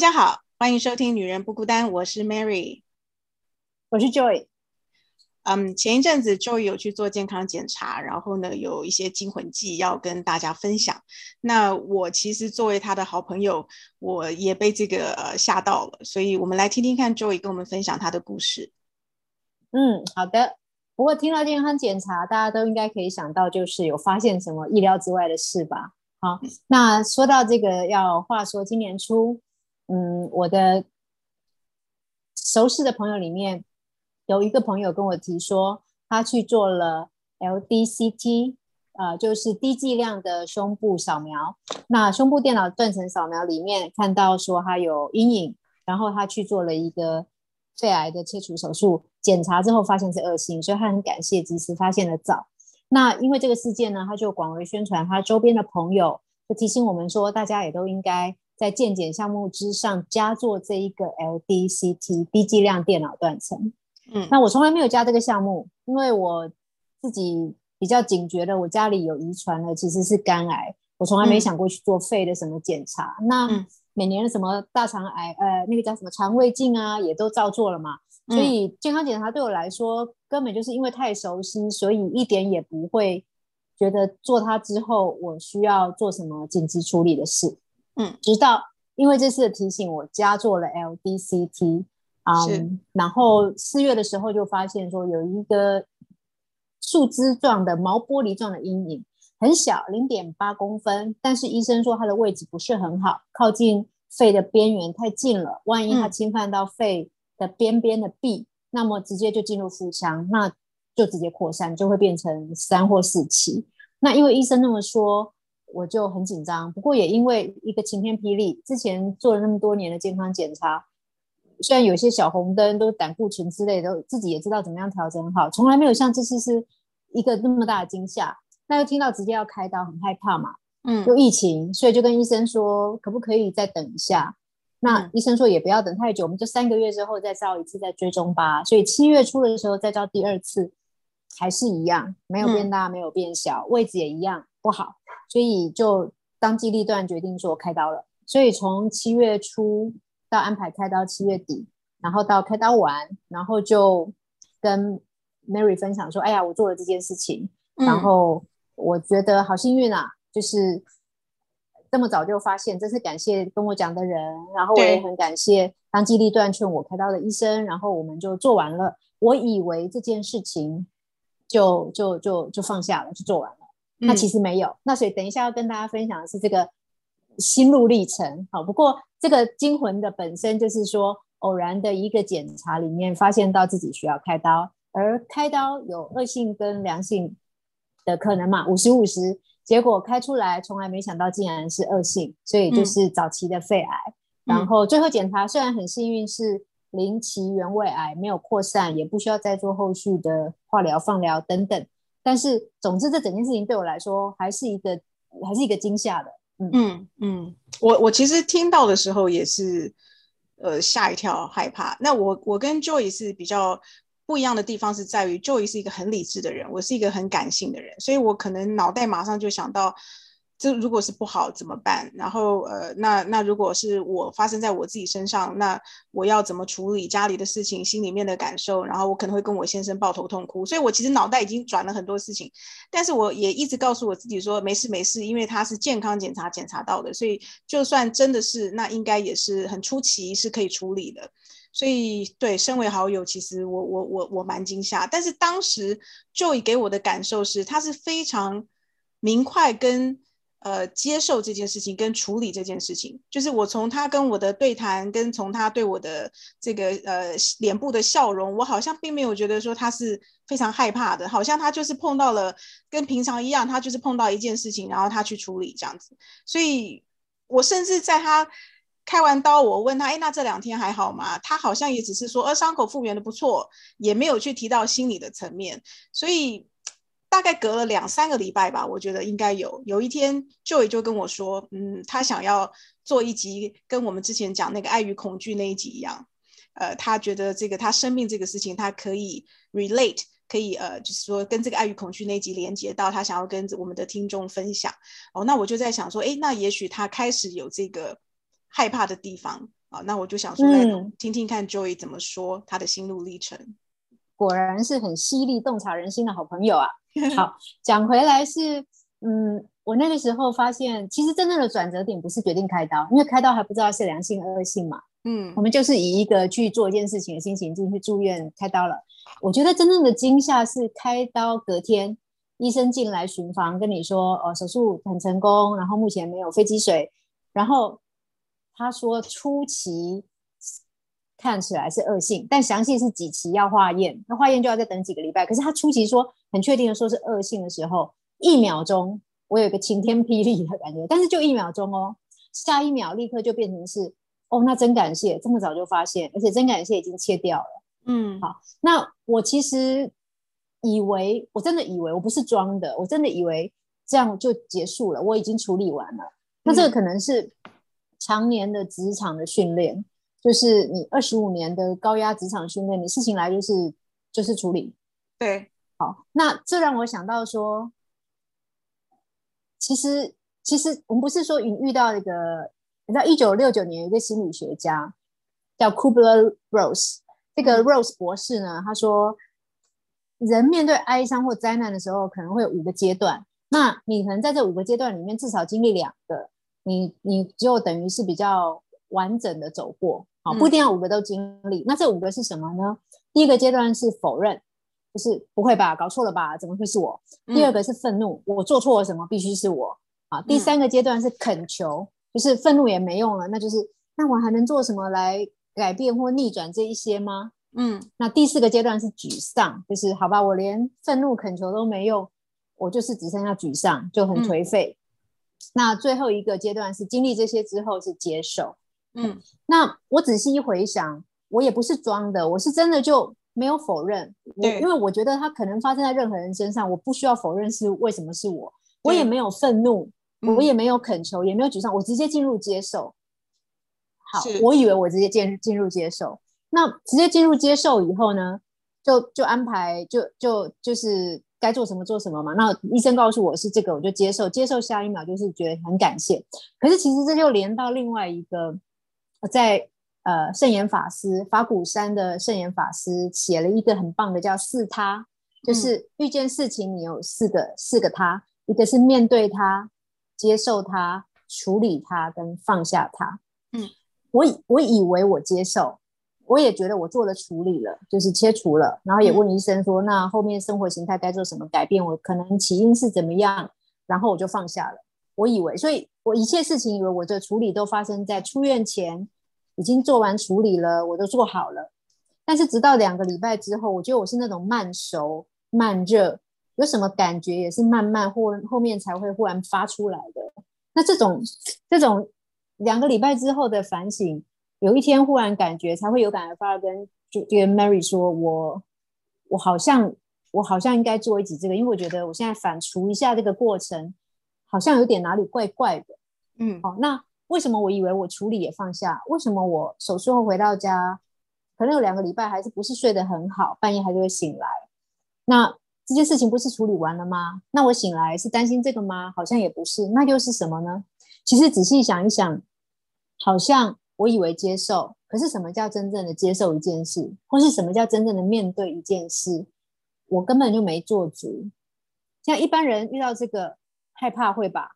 家好，欢迎收听《女人不孤单》，我是 Mary，我是 Joy。嗯，前一阵子 Joy 有去做健康检查，然后呢，有一些惊魂记要跟大家分享。那我其实作为他的好朋友，我也被这个呃吓到了，所以我们来听听看 Joy 跟我们分享他的故事。嗯，好的。不过听到健康检查，大家都应该可以想到，就是有发现什么意料之外的事吧？好，那说到这个，要话说今年初，嗯，我的熟识的朋友里面有一个朋友跟我提说，他去做了 LDCT，呃，就是低剂量的胸部扫描。那胸部电脑断层扫描里面看到说他有阴影，然后他去做了一个肺癌的切除手术，检查之后发现是恶性，所以他很感谢及时发现的早。那因为这个事件呢，他就广为宣传，他周边的朋友就提醒我们说，大家也都应该在健检项目之上加做这一个 LDCT 低剂量电脑断层。嗯，那我从来没有加这个项目，因为我自己比较警觉的，我家里有遗传的其实是肝癌，我从来没想过去做肺的什么检查。那每年的什么大肠癌，呃，那个叫什么肠胃镜啊，也都照做了嘛。所以健康检查对我来说，根本就是因为太熟悉，所以一点也不会觉得做它之后我需要做什么紧急处理的事。嗯，直到因为这次的提醒，我加做了 LDCT，嗯，然后四月的时候就发现说有一个树枝状的毛玻璃状的阴影，很小，零点八公分，但是医生说它的位置不是很好，靠近肺的边缘太近了，万一它侵犯到肺。的边边的壁，那么直接就进入腹腔，那就直接扩散，就会变成三或四期。那因为医生那么说，我就很紧张。不过也因为一个晴天霹雳，之前做了那么多年的健康检查，虽然有些小红灯都胆固醇之类的，自己也知道怎么样调整好，从来没有像这次是一个那么大的惊吓。那又听到直接要开刀，很害怕嘛，嗯，又疫情，所以就跟医生说，可不可以再等一下？那医生说也不要等太久，我们就三个月之后再照一次，再追踪吧。所以七月初的时候再照第二次，还是一样，没有变大，没有变小，位置也一样不好，所以就当机立断决定说开刀了。所以从七月初到安排开刀七月底，然后到开刀完，然后就跟 Mary 分享说：“哎呀，我做了这件事情，然后我觉得好幸运啊，就是。”这么早就发现，真是感谢跟我讲的人，然后我也很感谢当机立断劝我开刀的医生，然后我们就做完了。我以为这件事情就就就就放下了，就做完了。那其实没有。那所以等一下要跟大家分享的是这个心路历程。好，不过这个惊魂的本身就是说，偶然的一个检查里面发现到自己需要开刀，而开刀有恶性跟良性的可能嘛，五十五十。结果开出来，从来没想到竟然是恶性，所以就是早期的肺癌。然后最后检查虽然很幸运是零期原位癌，没有扩散，也不需要再做后续的化疗、放疗等等。但是总之这整件事情对我来说还是一个还是一个惊吓的。嗯嗯嗯，我我其实听到的时候也是呃吓一跳，害怕。那我我跟 Joy 是比较。不一样的地方是在于，Joy 是一个很理智的人，我是一个很感性的人，所以我可能脑袋马上就想到，这如果是不好怎么办？然后呃，那那如果是我发生在我自己身上，那我要怎么处理家里的事情，心里面的感受？然后我可能会跟我先生抱头痛哭，所以我其实脑袋已经转了很多事情，但是我也一直告诉我自己说没事没事，因为他是健康检查检查到的，所以就算真的是，那应该也是很出奇，是可以处理的。所以，对，身为好友，其实我我我我蛮惊吓。但是当时 Joy 给我的感受是，他是非常明快跟呃接受这件事情，跟处理这件事情。就是我从他跟我的对谈，跟从他对我的这个呃脸部的笑容，我好像并没有觉得说他是非常害怕的，好像他就是碰到了跟平常一样，他就是碰到一件事情，然后他去处理这样子。所以我甚至在他。开完刀，我问他，哎，那这两天还好吗？他好像也只是说，呃，伤口复原的不错，也没有去提到心理的层面。所以大概隔了两三个礼拜吧，我觉得应该有。有一天，Joy 就跟我说，嗯，他想要做一集跟我们之前讲那个爱与恐惧那一集一样。呃，他觉得这个他生病这个事情，他可以 relate，可以呃，就是说跟这个爱与恐惧那一集连接到他想要跟我们的听众分享。哦，那我就在想说，哎，那也许他开始有这个。害怕的地方，啊，那我就想说，来听听看 Joy 怎么说他的心路历程。果然是很犀利、洞察人心的好朋友啊！好，讲回来是，嗯，我那个时候发现，其实真正的转折点不是决定开刀，因为开刀还不知道是良性恶性嘛。嗯，我们就是以一个去做一件事情的心情进去住院开刀了。我觉得真正的惊吓是开刀隔天，医生进来巡房跟你说，呃，手术很成功，然后目前没有肺积水，然后他说初期。看起来是恶性，但详细是几期要化验，那化验就要再等几个礼拜。可是他初期说很确定的说是恶性的时候，一秒钟我有一个晴天霹雳的感觉，但是就一秒钟哦，下一秒立刻就变成是哦，那真感谢这么早就发现，而且真感谢已经切掉了。嗯，好，那我其实以为我真的以为我不是装的，我真的以为这样就结束了，我已经处理完了。那这个可能是常年的职场的训练。就是你二十五年的高压职场训练，你事情来就是就是处理。对，好，那这让我想到说，其实其实我们不是说遇遇到一个，你知道一九六九年一个心理学家叫 Kubler Rose，这个 Rose 博士呢，他说，人面对哀伤或灾难的时候，可能会有五个阶段。那你可能在这五个阶段里面至少经历两个，你你就等于是比较完整的走过。好，不一定要五个都经历。那这五个是什么呢？第一个阶段是否认，就是不会吧，搞错了吧，怎么会是我？第二个是愤怒，我做错了什么，必须是我。啊，第三个阶段是恳求，就是愤怒也没用了，那就是那我还能做什么来改变或逆转这一些吗？嗯，那第四个阶段是沮丧，就是好吧，我连愤怒恳求都没用，我就是只剩下沮丧，就很颓废。那最后一个阶段是经历这些之后是接受。嗯，那我仔细一回想，我也不是装的，我是真的就没有否认。我，因为我觉得它可能发生在任何人身上，我不需要否认是为什么是我。我也没有愤怒，我也没有恳求，也没有沮丧，我直接进入接受。好，我以为我直接进进入接受，那直接进入接受以后呢，就就安排，就就就是该做什么做什么嘛。那医生告诉我是这个，我就接受，接受下一秒就是觉得很感谢。可是其实这就连到另外一个。在呃，圣严法师法鼓山的圣严法师写了一个很棒的叫四他，就是遇见事情你有四个四个他，一个是面对他、接受他、处理他跟放下他。嗯，我以我以为我接受，我也觉得我做了处理了，就是切除了，然后也问医生说，那后面生活形态该做什么改变？我可能起因是怎么样？然后我就放下了。我以为，所以我一切事情以为我的处理都发生在出院前，已经做完处理了，我都做好了。但是直到两个礼拜之后，我觉得我是那种慢熟慢热，有什么感觉也是慢慢或后面才会忽然发出来的。那这种这种两个礼拜之后的反省，有一天忽然感觉才会有感而发，跟就跟 Mary 说，我我好像我好像应该做一集这个，因为我觉得我现在反刍一下这个过程。好像有点哪里怪怪的，嗯，好，那为什么我以为我处理也放下？为什么我手术后回到家，可能有两个礼拜还是不是睡得很好，半夜还是会醒来？那这件事情不是处理完了吗？那我醒来是担心这个吗？好像也不是，那又是什么呢？其实仔细想一想，好像我以为接受，可是什么叫真正的接受一件事，或是什么叫真正的面对一件事，我根本就没做足。像一般人遇到这个。害怕会把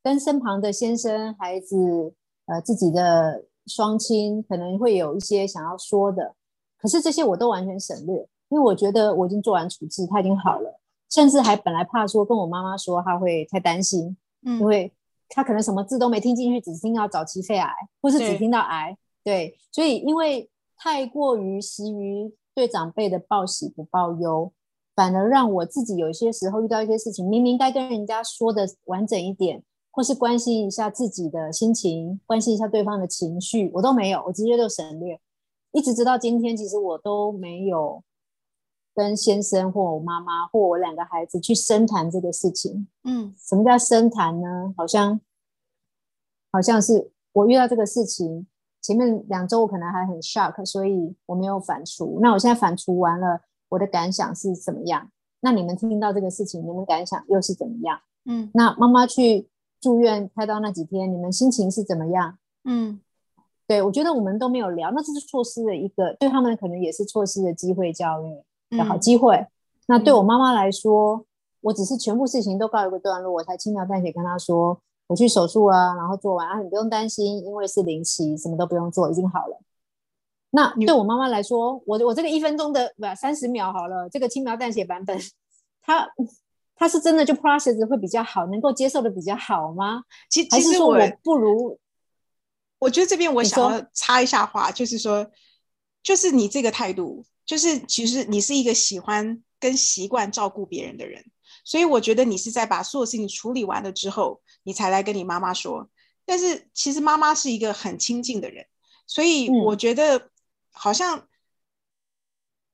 跟身旁的先生、孩子、呃自己的双亲可能会有一些想要说的，可是这些我都完全省略，因为我觉得我已经做完处置，他已经好了，甚至还本来怕说跟我妈妈说，他会太担心，嗯，因为他可能什么字都没听进去，只听到早期肺癌，或是只听到癌，对，所以因为太过于习于对长辈的报喜不报忧。反而让我自己有一些时候遇到一些事情，明明该跟人家说的完整一点，或是关心一下自己的心情，关心一下对方的情绪，我都没有，我直接就省略。一直直到今天，其实我都没有跟先生或我妈妈或我两个孩子去深谈这个事情。嗯，什么叫深谈呢？好像好像是我遇到这个事情，前面两周我可能还很 shock，所以我没有反刍。那我现在反刍完了。我的感想是怎么样？那你们听到这个事情，你们感想又是怎么样？嗯，那妈妈去住院开刀那几天，你们心情是怎么样？嗯，对我觉得我们都没有聊，那这是错失了一个对他们可能也是错失的机会教育的好机会。那对我妈妈来说，我只是全部事情都告一个段落，我才轻描淡写跟她说我去手术啊，然后做完啊，你不用担心，因为是零期，什么都不用做，已经好了。那对我妈妈来说，我我这个一分钟的不三十秒好了，这个轻描淡写版本，她她是真的就 process 会比较好，能够接受的比较好吗？其其实我不如，我觉得这边我想要插一下话，就是说，就是你这个态度，就是其实你是一个喜欢跟习惯照顾别人的人，所以我觉得你是在把所有事情处理完了之后，你才来跟你妈妈说。但是其实妈妈是一个很亲近的人，所以我觉得。好像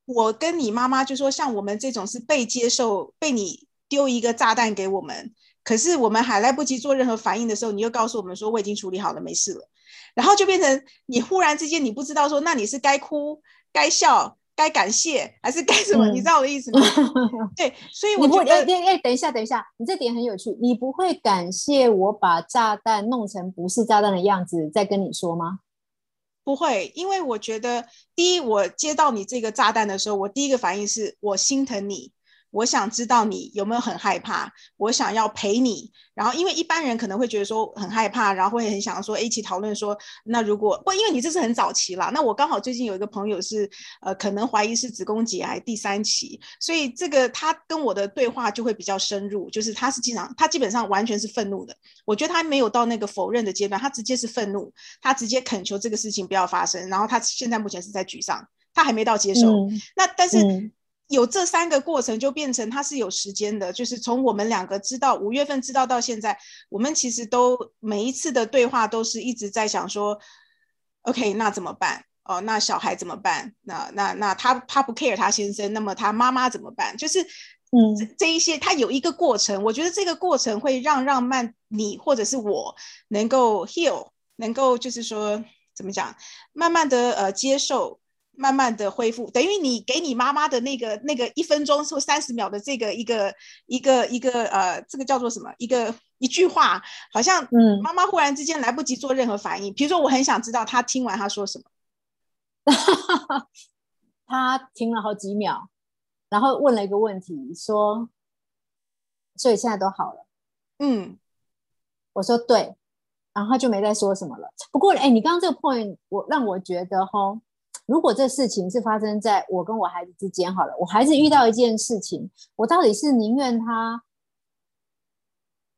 我跟你妈妈就说，像我们这种是被接受，被你丢一个炸弹给我们，可是我们还来不及做任何反应的时候，你又告诉我们说我已经处理好了，没事了，然后就变成你忽然之间你不知道说，那你是该哭、该笑、该感谢还是该什么？你知道我的意思吗？对，所以我觉得，哎哎，等一下，等一下，你这点很有趣，你不会感谢我把炸弹弄成不是炸弹的样子再跟你说吗？不会，因为我觉得，第一，我接到你这个炸弹的时候，我第一个反应是我心疼你。我想知道你有没有很害怕，我想要陪你。然后，因为一般人可能会觉得说很害怕，然后会很想说一起讨论说，那如果不，因为你这是很早期啦。那我刚好最近有一个朋友是呃，可能怀疑是子宫颈癌第三期，所以这个他跟我的对话就会比较深入，就是他是经常他基本上完全是愤怒的。我觉得他没有到那个否认的阶段，他直接是愤怒，他直接恳求这个事情不要发生。然后他现在目前是在沮丧，他还没到接受。那但是。有这三个过程，就变成它是有时间的，就是从我们两个知道五月份知道到现在，我们其实都每一次的对话都是一直在想说，OK，那怎么办？哦，那小孩怎么办？那那那他他不 care 他先生，那么他妈妈怎么办？就是嗯，这这一些，他有一个过程，我觉得这个过程会让让慢你或者是我能够 heal，能够就是说怎么讲，慢慢的呃接受。慢慢的恢复，等于你给你妈妈的那个那个一分钟或三十秒的这个一个一个一个呃，这个叫做什么？一个一句话，好像嗯，妈妈忽然之间来不及做任何反应。比如说，我很想知道她听完她说什么。她听了好几秒，然后问了一个问题，说：“所以现在都好了？”嗯，我说对，然后就没再说什么了。不过，哎，你刚刚这个 point，我让我觉得哈。如果这事情是发生在我跟我孩子之间，好了，我孩子遇到一件事情，我到底是宁愿他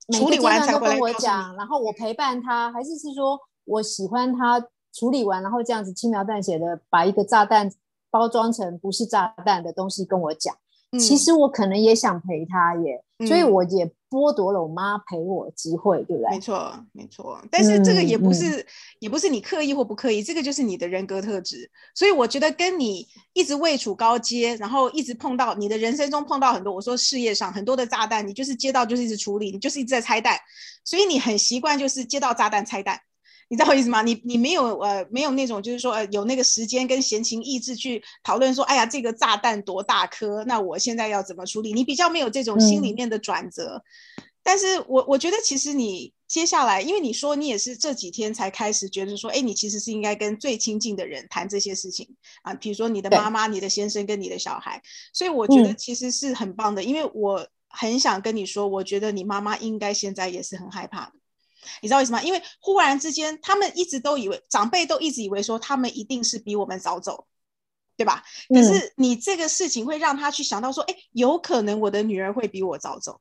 每个阶段都跟我讲，然后我陪伴他，还是是说我喜欢他处理完，然后这样子轻描淡写的把一个炸弹包装成不是炸弹的东西跟我讲？其实我可能也想陪他耶，所以我也剥夺了我妈陪我机会，对不对？没错，没错。但是这个也不是，也不是你刻意或不刻意，这个就是你的人格特质。所以我觉得跟你一直位处高阶，然后一直碰到你的人生中碰到很多，我说事业上很多的炸弹，你就是接到就是一直处理，你就是一直在拆弹，所以你很习惯就是接到炸弹拆弹。你知道我意思吗？你你没有呃没有那种就是说呃有那个时间跟闲情逸致去讨论说，哎呀这个炸弹多大颗，那我现在要怎么处理？你比较没有这种心里面的转折。但是我我觉得其实你接下来，因为你说你也是这几天才开始觉得说，哎，你其实是应该跟最亲近的人谈这些事情啊，比如说你的妈妈、你的先生跟你的小孩。所以我觉得其实是很棒的，因为我很想跟你说，我觉得你妈妈应该现在也是很害怕的。你知道为什么？因为忽然之间，他们一直都以为长辈都一直以为说他们一定是比我们早走，对吧？可是你这个事情会让他去想到说，哎，有可能我的女儿会比我早走。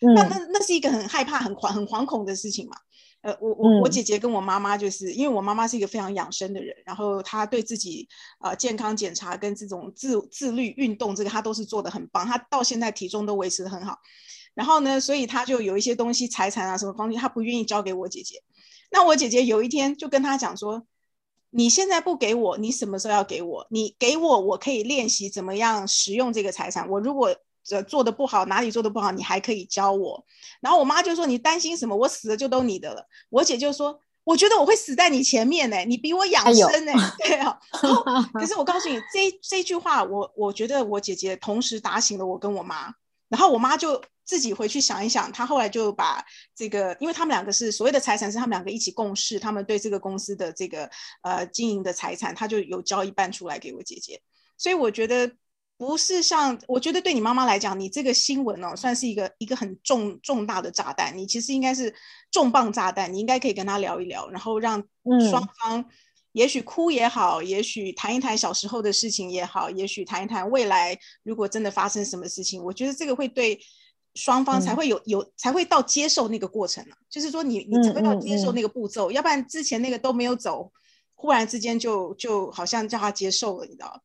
那那那是一个很害怕、很惶、很惶恐的事情嘛。呃，我我我姐姐跟我妈妈就是，因为我妈妈是一个非常养生的人，然后她对自己呃健康检查跟这种自自律运动这个，她都是做的很棒，她到现在体重都维持的很好。然后呢，所以他就有一些东西，财产啊，什么方面，他不愿意交给我姐姐。那我姐姐有一天就跟他讲说：“你现在不给我，你什么时候要给我？你给我，我可以练习怎么样使用这个财产。我如果呃做的不好，哪里做的不好，你还可以教我。”然后我妈就说：“你担心什么？我死了就都你的了。”我姐就说：“我觉得我会死在你前面呢，你比我养生呢。”对啊。可是我告诉你，这这句话，我我觉得我姐姐同时打醒了我跟我妈。然后我妈就自己回去想一想，她后来就把这个，因为他们两个是所谓的财产是他们两个一起共事，他们对这个公司的这个呃经营的财产，她就有交一半出来给我姐姐。所以我觉得不是像，我觉得对你妈妈来讲，你这个新闻哦，算是一个一个很重重大的炸弹，你其实应该是重磅炸弹，你应该可以跟她聊一聊，然后让双方。也许哭也好，也许谈一谈小时候的事情也好，也许谈一谈未来如果真的发生什么事情，我觉得这个会对双方才会有有才会到接受那个过程呢。就是说你你才会到接受那个步骤，要不然之前那个都没有走，忽然之间就就好像叫他接受了，你知道吗？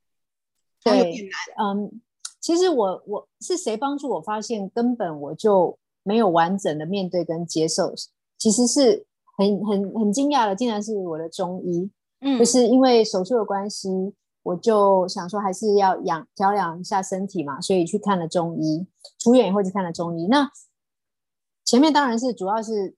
对，嗯，其实我我是谁帮助我发现根本我就没有完整的面对跟接受，其实是很很很惊讶的，竟然是我的中医。嗯，就是因为手术的关系，我就想说还是要养调养一下身体嘛，所以去看了中医。出院以后就看了中医。那前面当然是主要是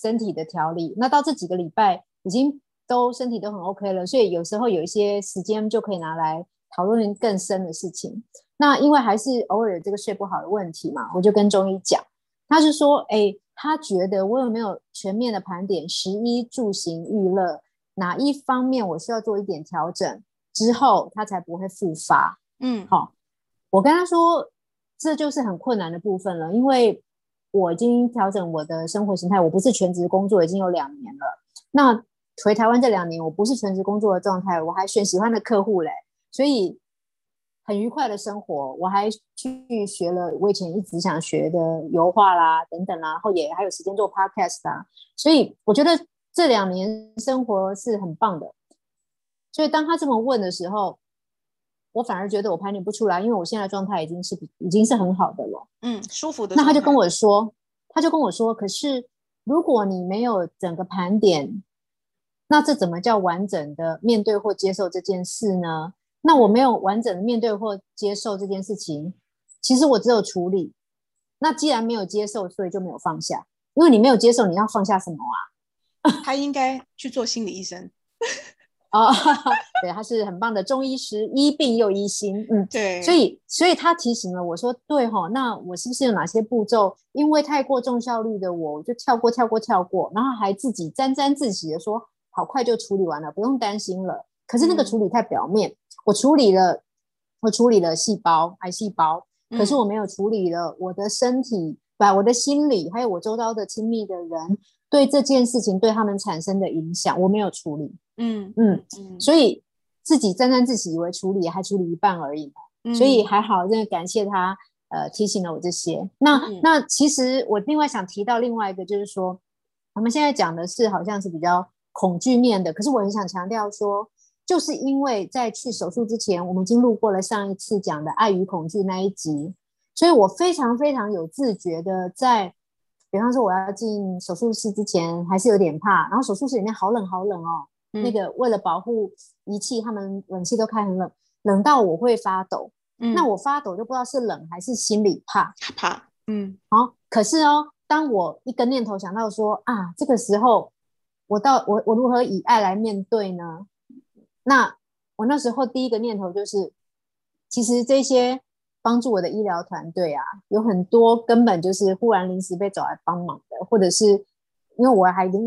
身体的调理。那到这几个礼拜已经都身体都很 OK 了，所以有时候有一些时间就可以拿来讨论更深的事情。那因为还是偶尔有这个睡不好的问题嘛，我就跟中医讲，他是说，哎，他觉得我有没有全面的盘点食衣住行娱乐。哪一方面我需要做一点调整之后，他才不会复发？嗯，好，我跟他说，这就是很困难的部分了，因为我已经调整我的生活形态，我不是全职工作已经有两年了。那回台湾这两年，我不是全职工作的状态，我还选喜欢的客户嘞，所以很愉快的生活。我还去学了我以前一直想学的油画啦，等等啦，然后也还有时间做 podcast 啊，所以我觉得。这两年生活是很棒的，所以当他这么问的时候，我反而觉得我盘点不出来，因为我现在状态已经是已经是很好的了，嗯，舒服的。那他就跟我说，他就跟我说，可是如果你没有整个盘点，那这怎么叫完整的面对或接受这件事呢？那我没有完整的面对或接受这件事情，其实我只有处理。那既然没有接受，所以就没有放下，因为你没有接受，你要放下什么啊？他应该去做心理医生哦，对，他是很棒的中医师，医病又医心，嗯，对，所以，所以他提醒了我说，对哈，那我是不是有哪些步骤，因为太过重效率的我，我就跳过，跳过，跳过，然后还自己沾沾自喜的说，好快就处理完了，不用担心了。可是那个处理太表面，我处理了，我处理了细胞，癌细胞，可是我没有处理了我的身体，把我的心理，还有我周遭的亲密的人。对这件事情对他们产生的影响，我没有处理。嗯嗯嗯，所以自己沾沾自喜，以为处理还处理一半而已嘛。所以还好，真的感谢他，呃，提醒了我这些。那那其实我另外想提到另外一个，就是说我们现在讲的是好像是比较恐惧面的，可是我很想强调说，就是因为在去手术之前，我们已经录过了上一次讲的爱与恐惧那一集，所以我非常非常有自觉的在。比方说，我要进手术室之前还是有点怕，然后手术室里面好冷好冷哦。那个为了保护仪器，他们冷气都开很冷，冷到我会发抖。那我发抖就不知道是冷还是心里怕怕。嗯，好。可是哦，当我一个念头想到说啊，这个时候我到我我如何以爱来面对呢？那我那时候第一个念头就是，其实这些。帮助我的医疗团队啊，有很多根本就是忽然临时被找来帮忙的，或者是因为我还已经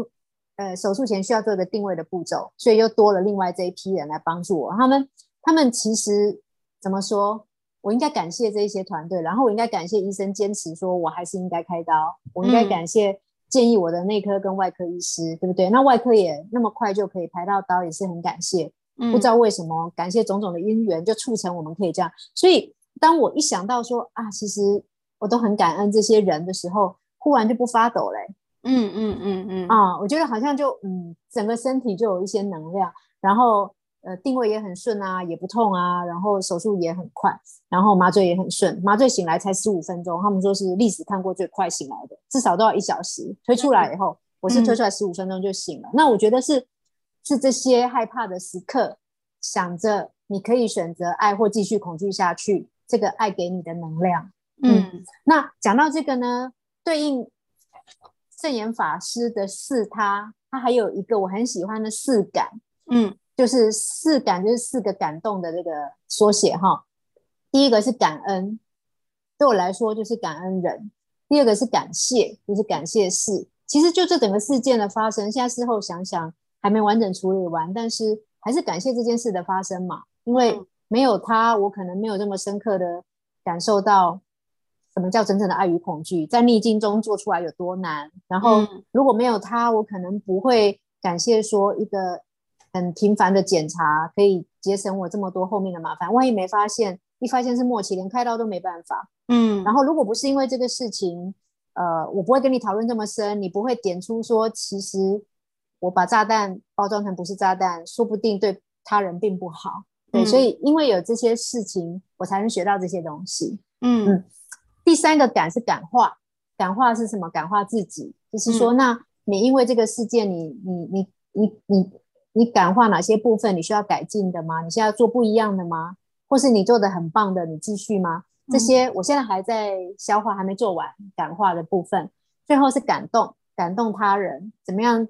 呃手术前需要做一个定位的步骤，所以又多了另外这一批人来帮助我。他们他们其实怎么说？我应该感谢这一些团队，然后我应该感谢医生坚持说我还是应该开刀，我应该感谢建议我的内科跟外科医师，对不对？那外科也那么快就可以排到刀，也是很感谢。不知道为什么，感谢种种的因缘，就促成我们可以这样，所以。当我一想到说啊，其实我都很感恩这些人的时候，忽然就不发抖嘞。嗯嗯嗯嗯啊，我觉得好像就嗯，整个身体就有一些能量，然后呃定位也很顺啊，也不痛啊，然后手术也很快，然后麻醉也很顺，麻醉醒来才十五分钟，他们说是历史看过最快醒来的，至少都要一小时。推出来以后，我是推出来十五分钟就醒了。那我觉得是是这些害怕的时刻，想着你可以选择爱或继续恐惧下去。这个爱给你的能量，嗯，那讲到这个呢，对应圣严法师的四他，他还有一个我很喜欢的四感，嗯，就是四感就是四个感动的这个缩写哈。第一个是感恩，对我来说就是感恩人。第二个是感谢，就是感谢事。其实就这整个事件的发生，现在事后想想还没完整处理完，但是还是感谢这件事的发生嘛，因为没有他，我可能没有这么深刻的感受到什么叫真正的爱与恐惧，在逆境中做出来有多难。然后如果没有他，我可能不会感谢说一个很频繁的检查可以节省我这么多后面的麻烦。万一没发现，一发现是末期，连开刀都没办法。嗯，然后如果不是因为这个事情。呃，我不会跟你讨论这么深，你不会点出说，其实我把炸弹包装成不是炸弹，说不定对他人并不好。对，所以因为有这些事情，我才能学到这些东西。嗯嗯。第三个感是感化，感化是什么？感化自己，就是说，那你因为这个事件，你你你你你你感化哪些部分？你需要改进的吗？你现在做不一样的吗？或是你做的很棒的，你继续吗？这些我现在还在消化，还没做完感化的部分。最后是感动，感动他人，怎么样？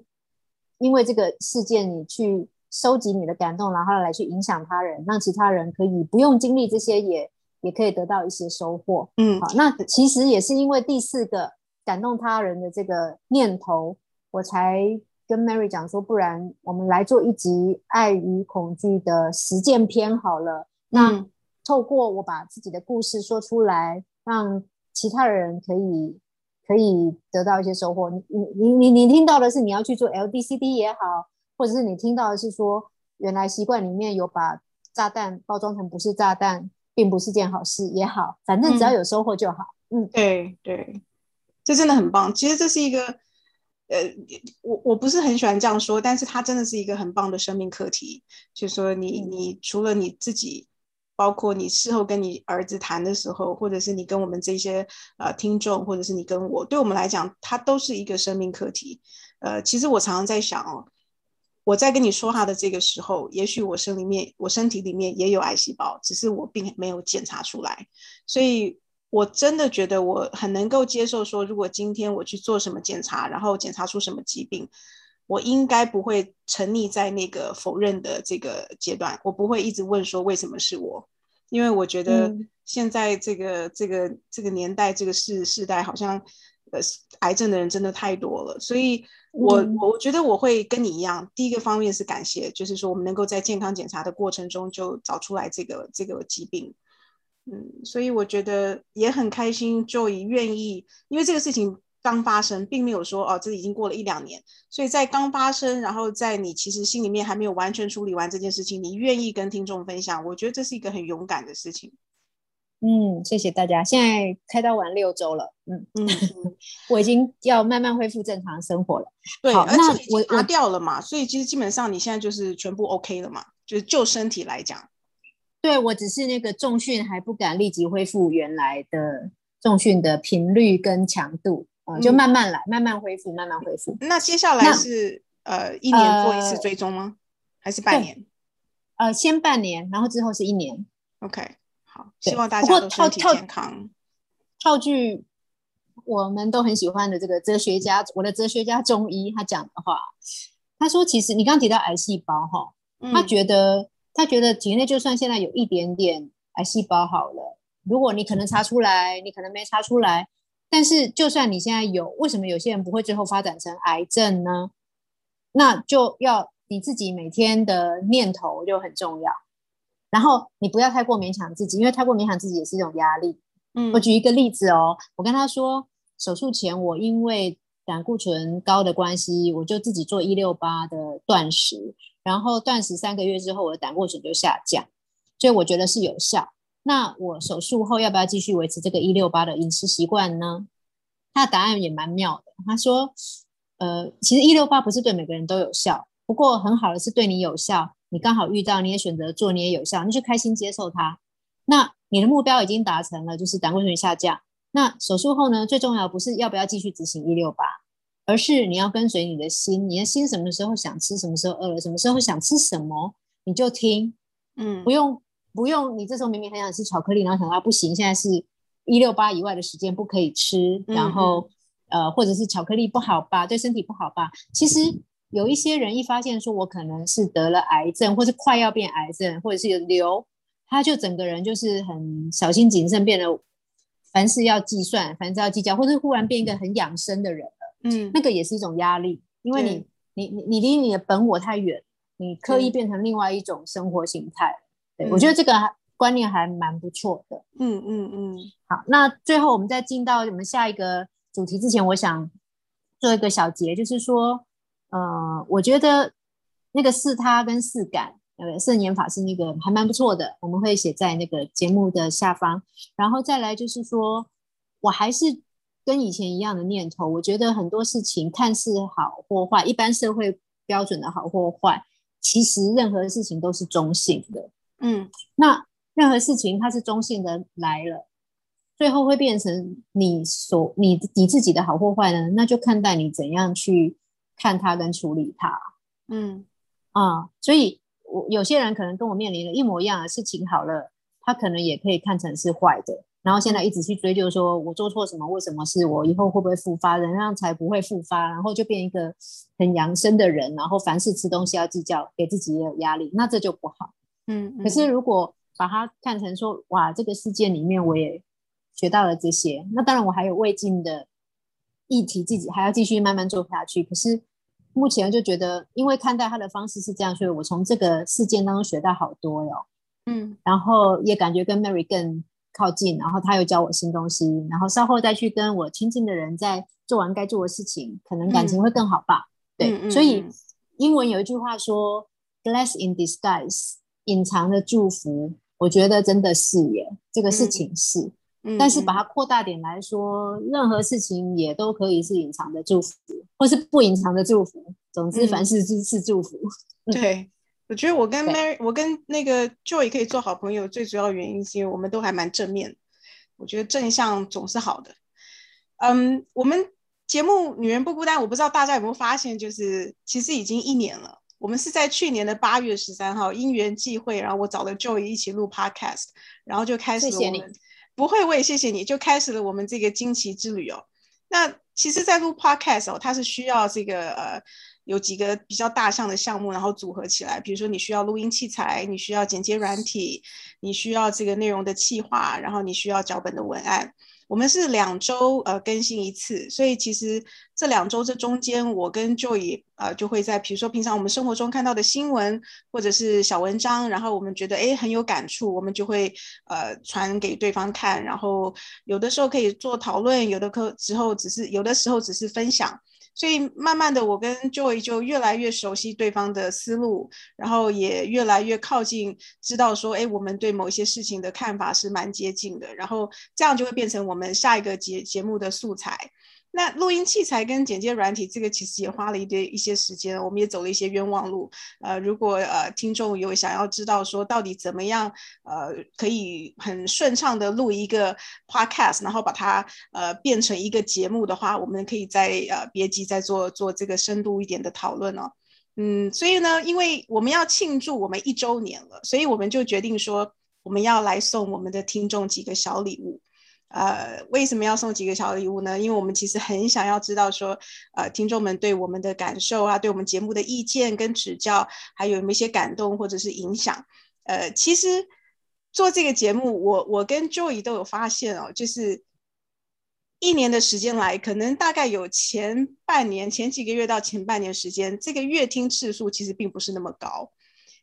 因为这个事件，你去收集你的感动，然后来去影响他人，让其他人可以不用经历这些，也也可以得到一些收获。嗯，好，那其实也是因为第四个感动他人的这个念头，我才跟 Mary 讲说，不然我们来做一集爱与恐惧的实践篇好了。那透过我把自己的故事说出来，让其他人可以可以得到一些收获。你你你你你听到的是你要去做 LDCD 也好，或者是你听到的是说原来习惯里面有把炸弹包装成不是炸弹，并不是件好事也好，反正只要有收获就好。嗯，对对，这真的很棒。其实这是一个呃，我我不是很喜欢这样说，但是它真的是一个很棒的生命课题。就是说，你你除了你自己。包括你事后跟你儿子谈的时候，或者是你跟我们这些呃听众，或者是你跟我，对我们来讲，它都是一个生命课题。呃，其实我常常在想哦，我在跟你说话的这个时候，也许我身里面，我身体里面也有癌细胞，只是我并没有检查出来。所以我真的觉得我很能够接受说，如果今天我去做什么检查，然后检查出什么疾病。我应该不会沉溺在那个否认的这个阶段，我不会一直问说为什么是我，因为我觉得现在这个这个这个年代这个世世代好像呃癌症的人真的太多了，所以我我觉得我会跟你一样，第一个方面是感谢，就是说我们能够在健康检查的过程中就找出来这个这个疾病，嗯，所以我觉得也很开心，Joy 愿意，因为这个事情。刚发生，并没有说哦，这已经过了一两年，所以在刚发生，然后在你其实心里面还没有完全处理完这件事情，你愿意跟听众分享，我觉得这是一个很勇敢的事情。嗯，谢谢大家。现在开刀完六周了，嗯嗯，我已经要慢慢恢复正常生活了。对，而且我拿掉了嘛，所以其实基本上你现在就是全部 OK 了嘛，就是就身体来讲。对我只是那个重训还不敢立即恢复原来的重训的频率跟强度。嗯，就慢慢来，慢慢恢复，慢慢恢复。那接下来是呃一年做一次追踪吗？还是半年？呃，先半年，然后之后是一年。OK，好，希望大家都身体健康。套句我们都很喜欢的这个哲学家，我的哲学家中医他讲的话，他说：“其实你刚提到癌细胞哈，他觉得他觉得体内就算现在有一点点癌细胞好了，如果你可能查出来，你可能没查出来。”但是，就算你现在有，为什么有些人不会最后发展成癌症呢？那就要你自己每天的念头就很重要。然后你不要太过勉强自己，因为太过勉强自己也是一种压力。嗯，我举一个例子哦，我跟他说，手术前我因为胆固醇高的关系，我就自己做一六八的断食，然后断食三个月之后，我的胆固醇就下降，所以我觉得是有效。那我手术后要不要继续维持这个一六八的饮食习惯呢？他的答案也蛮妙的。他说：“呃，其实一六八不是对每个人都有效，不过很好的是对你有效。你刚好遇到，你也选择做，你也有效，你就开心接受它。那你的目标已经达成了，就是胆固醇下降。那手术后呢？最重要不是要不要继续执行一六八，而是你要跟随你的心，你的心什么时候想吃，什么时候饿了，什么时候想吃什么，你就听，嗯，不用。”不用，你这时候明明很想吃巧克力，然后想啊不行，现在是一六八以外的时间不可以吃，然后呃或者是巧克力不好吧，对身体不好吧？其实有一些人一发现说我可能是得了癌症，或是快要变癌症，或者是有瘤，他就整个人就是很小心谨慎，变得凡事要计算，凡事要计较，或者忽然变一个很养生的人了，嗯，那个也是一种压力，因为你你你你离你的本我太远，你刻意变成另外一种生活形态。对我觉得这个观念还蛮不错的。嗯嗯嗯。好，那最后我们在进到我们下一个主题之前，我想做一个小结，就是说，呃，我觉得那个四他跟四感。呃，圣言法是那个还蛮不错的，我们会写在那个节目的下方。然后再来就是说，我还是跟以前一样的念头，我觉得很多事情看似好或坏，一般社会标准的好或坏，其实任何事情都是中性的。嗯，那任何事情它是中性的来了，最后会变成你所你你自己的好或坏呢？那就看待你怎样去看它跟处理它。嗯啊，所以。我有些人可能跟我面临了一模一样的事情，好了，他可能也可以看成是坏的，然后现在一直去追究，说我做错什么，为什么是我，以后会不会复发，怎样才不会复发，然后就变一个很养生的人，然后凡事吃东西要计较，给自己也有压力，那这就不好。嗯，可是如果把它看成说，哇，这个世界里面我也学到了这些，那当然我还有未尽的议题，自己还要继续慢慢做下去。可是。目前就觉得，因为看待他的方式是这样，所以我从这个事件当中学到好多哟。嗯，然后也感觉跟 Mary 更靠近，然后他又教我新东西，然后稍后再去跟我亲近的人在做完该做的事情，可能感情会更好吧。对，所以英文有一句话说 “bless in disguise”，隐藏的祝福，我觉得真的是耶，这个事情是。但是把它扩大点来说，任何事情也都可以是隐藏的祝福，或是不隐藏的祝福。总之，凡事是是祝福。对，我觉得我跟 Mary，我跟那个 Joy 可以做好朋友，最主要的原因是因为我们都还蛮正面。我觉得正向总是好的。嗯，我们节目《女人不孤单》，我不知道大家有没有发现，就是其实已经一年了。我们是在去年的八月十三号因缘际会，然后我找了 Joy 一起录 Podcast，然后就开始我们。不会，我也谢谢你，就开始了我们这个惊奇之旅哦。那其实，在录 podcast 哦，它是需要这个呃，有几个比较大项的项目，然后组合起来。比如说，你需要录音器材，你需要剪接软体，你需要这个内容的企划，然后你需要脚本的文案。我们是两周呃更新一次，所以其实这两周这中间，我跟 Joy 呃就会在比如说平常我们生活中看到的新闻或者是小文章，然后我们觉得哎很有感触，我们就会呃传给对方看，然后有的时候可以做讨论，有的课之后只是有的时候只是分享。所以慢慢的，我跟 Joy 就越来越熟悉对方的思路，然后也越来越靠近，知道说，哎，我们对某些事情的看法是蛮接近的，然后这样就会变成我们下一个节节目的素材。那录音器材跟剪接软体，这个其实也花了一堆一些时间，我们也走了一些冤枉路。呃，如果呃听众有想要知道说到底怎么样，呃，可以很顺畅的录一个 podcast，然后把它呃变成一个节目的话，我们可以在呃别急再做做这个深度一点的讨论哦。嗯，所以呢，因为我们要庆祝我们一周年了，所以我们就决定说我们要来送我们的听众几个小礼物。呃，为什么要送几个小礼物呢？因为我们其实很想要知道说，呃，听众们对我们的感受啊，对我们节目的意见跟指教，还有有没有一些感动或者是影响？呃，其实做这个节目，我我跟 Joy 都有发现哦，就是一年的时间来，可能大概有前半年、前几个月到前半年时间，这个月听次数其实并不是那么高，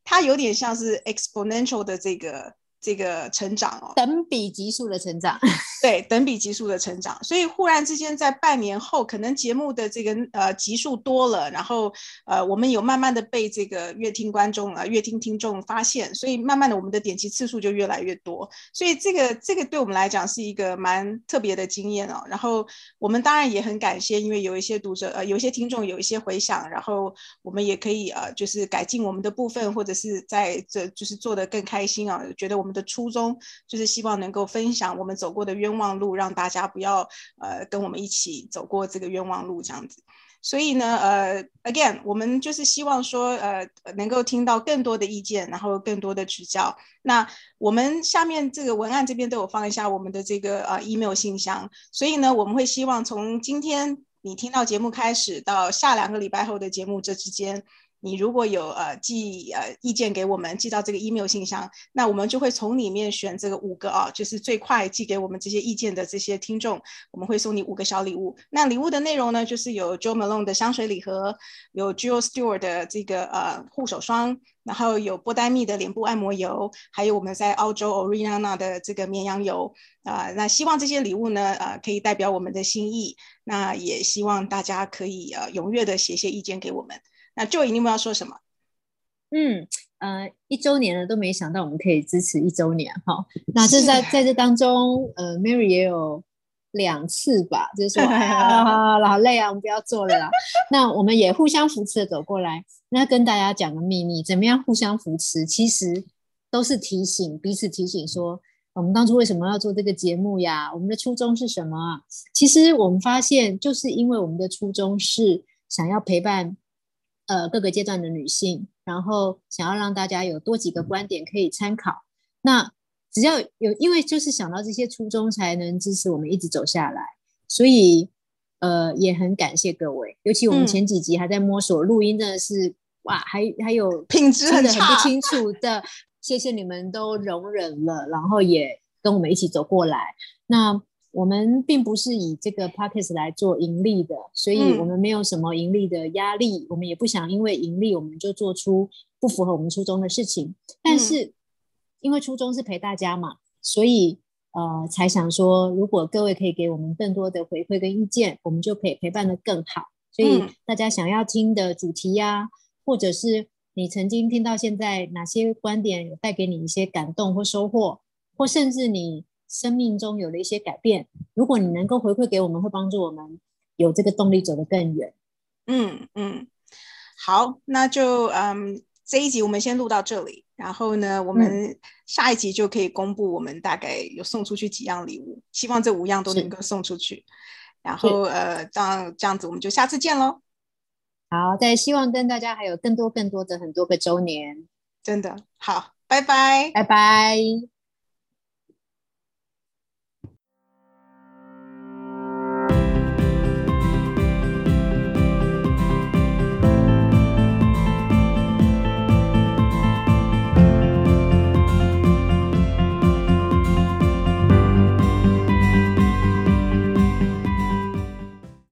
它有点像是 exponential 的这个。这个成长哦，等比级数的成长，对，等比级数的成长。所以忽然之间，在半年后，可能节目的这个呃级数多了，然后呃，我们有慢慢的被这个乐听观众啊、乐听听众发现，所以慢慢的我们的点击次数就越来越多。所以这个这个对我们来讲是一个蛮特别的经验哦。然后我们当然也很感谢，因为有一些读者呃，有一些听众有一些回响，然后我们也可以呃，就是改进我们的部分，或者是在这就是做的更开心啊，觉得我们。的初衷就是希望能够分享我们走过的冤枉路，让大家不要呃跟我们一起走过这个冤枉路这样子。所以呢，呃，again，我们就是希望说，呃，能够听到更多的意见，然后更多的指教。那我们下面这个文案这边都有放一下我们的这个呃 email 信箱。所以呢，我们会希望从今天你听到节目开始到下两个礼拜后的节目这之间。你如果有呃寄呃意见给我们，寄到这个 email 信箱，那我们就会从里面选这个五个啊，就是最快寄给我们这些意见的这些听众，我们会送你五个小礼物。那礼物的内容呢，就是有 Jo Malone 的香水礼盒，有 Jill Stewart 的这个呃护手霜，然后有波黛蜜的脸部按摩油，还有我们在澳洲 Oriana 的这个绵羊油啊。那希望这些礼物呢，呃，可以代表我们的心意。那也希望大家可以呃踊跃的写些意见给我们。那你有没有要说什么？嗯，呃，一周年了都没想到我们可以支持一周年哈。那这在在这当中，呃，Mary 也有两次吧，就是说啊，好累啊，我们不要做了啦。那我们也互相扶持的走过来。那跟大家讲个秘密，怎么样互相扶持？其实都是提醒彼此，提醒说我们当初为什么要做这个节目呀？我们的初衷是什么？其实我们发现，就是因为我们的初衷是想要陪伴。呃，各个阶段的女性，然后想要让大家有多几个观点可以参考。那只要有，因为就是想到这些初衷，才能支持我们一直走下来。所以，呃，也很感谢各位。尤其我们前几集还在摸索录音，真的是哇，还还有 品质很很不清楚的。谢谢你们都容忍了，然后也跟我们一起走过来。那。我们并不是以这个 p o c k e t 来做盈利的，所以我们没有什么盈利的压力，我们也不想因为盈利我们就做出不符合我们初衷的事情。但是因为初衷是陪大家嘛，所以呃才想说，如果各位可以给我们更多的回馈跟意见，我们就可以陪伴的更好。所以大家想要听的主题呀，或者是你曾经听到现在哪些观点有带给你一些感动或收获，或甚至你。生命中有了一些改变，如果你能够回馈给我们，会帮助我们有这个动力走得更远。嗯嗯，好，那就嗯这一集我们先录到这里，然后呢，我们下一集就可以公布我们大概有送出去几样礼物，希望这五样都能够送出去。然后呃，这样这样子我们就下次见喽。好，再希望跟大家还有更多更多的很多个周年，真的好，拜拜，拜拜。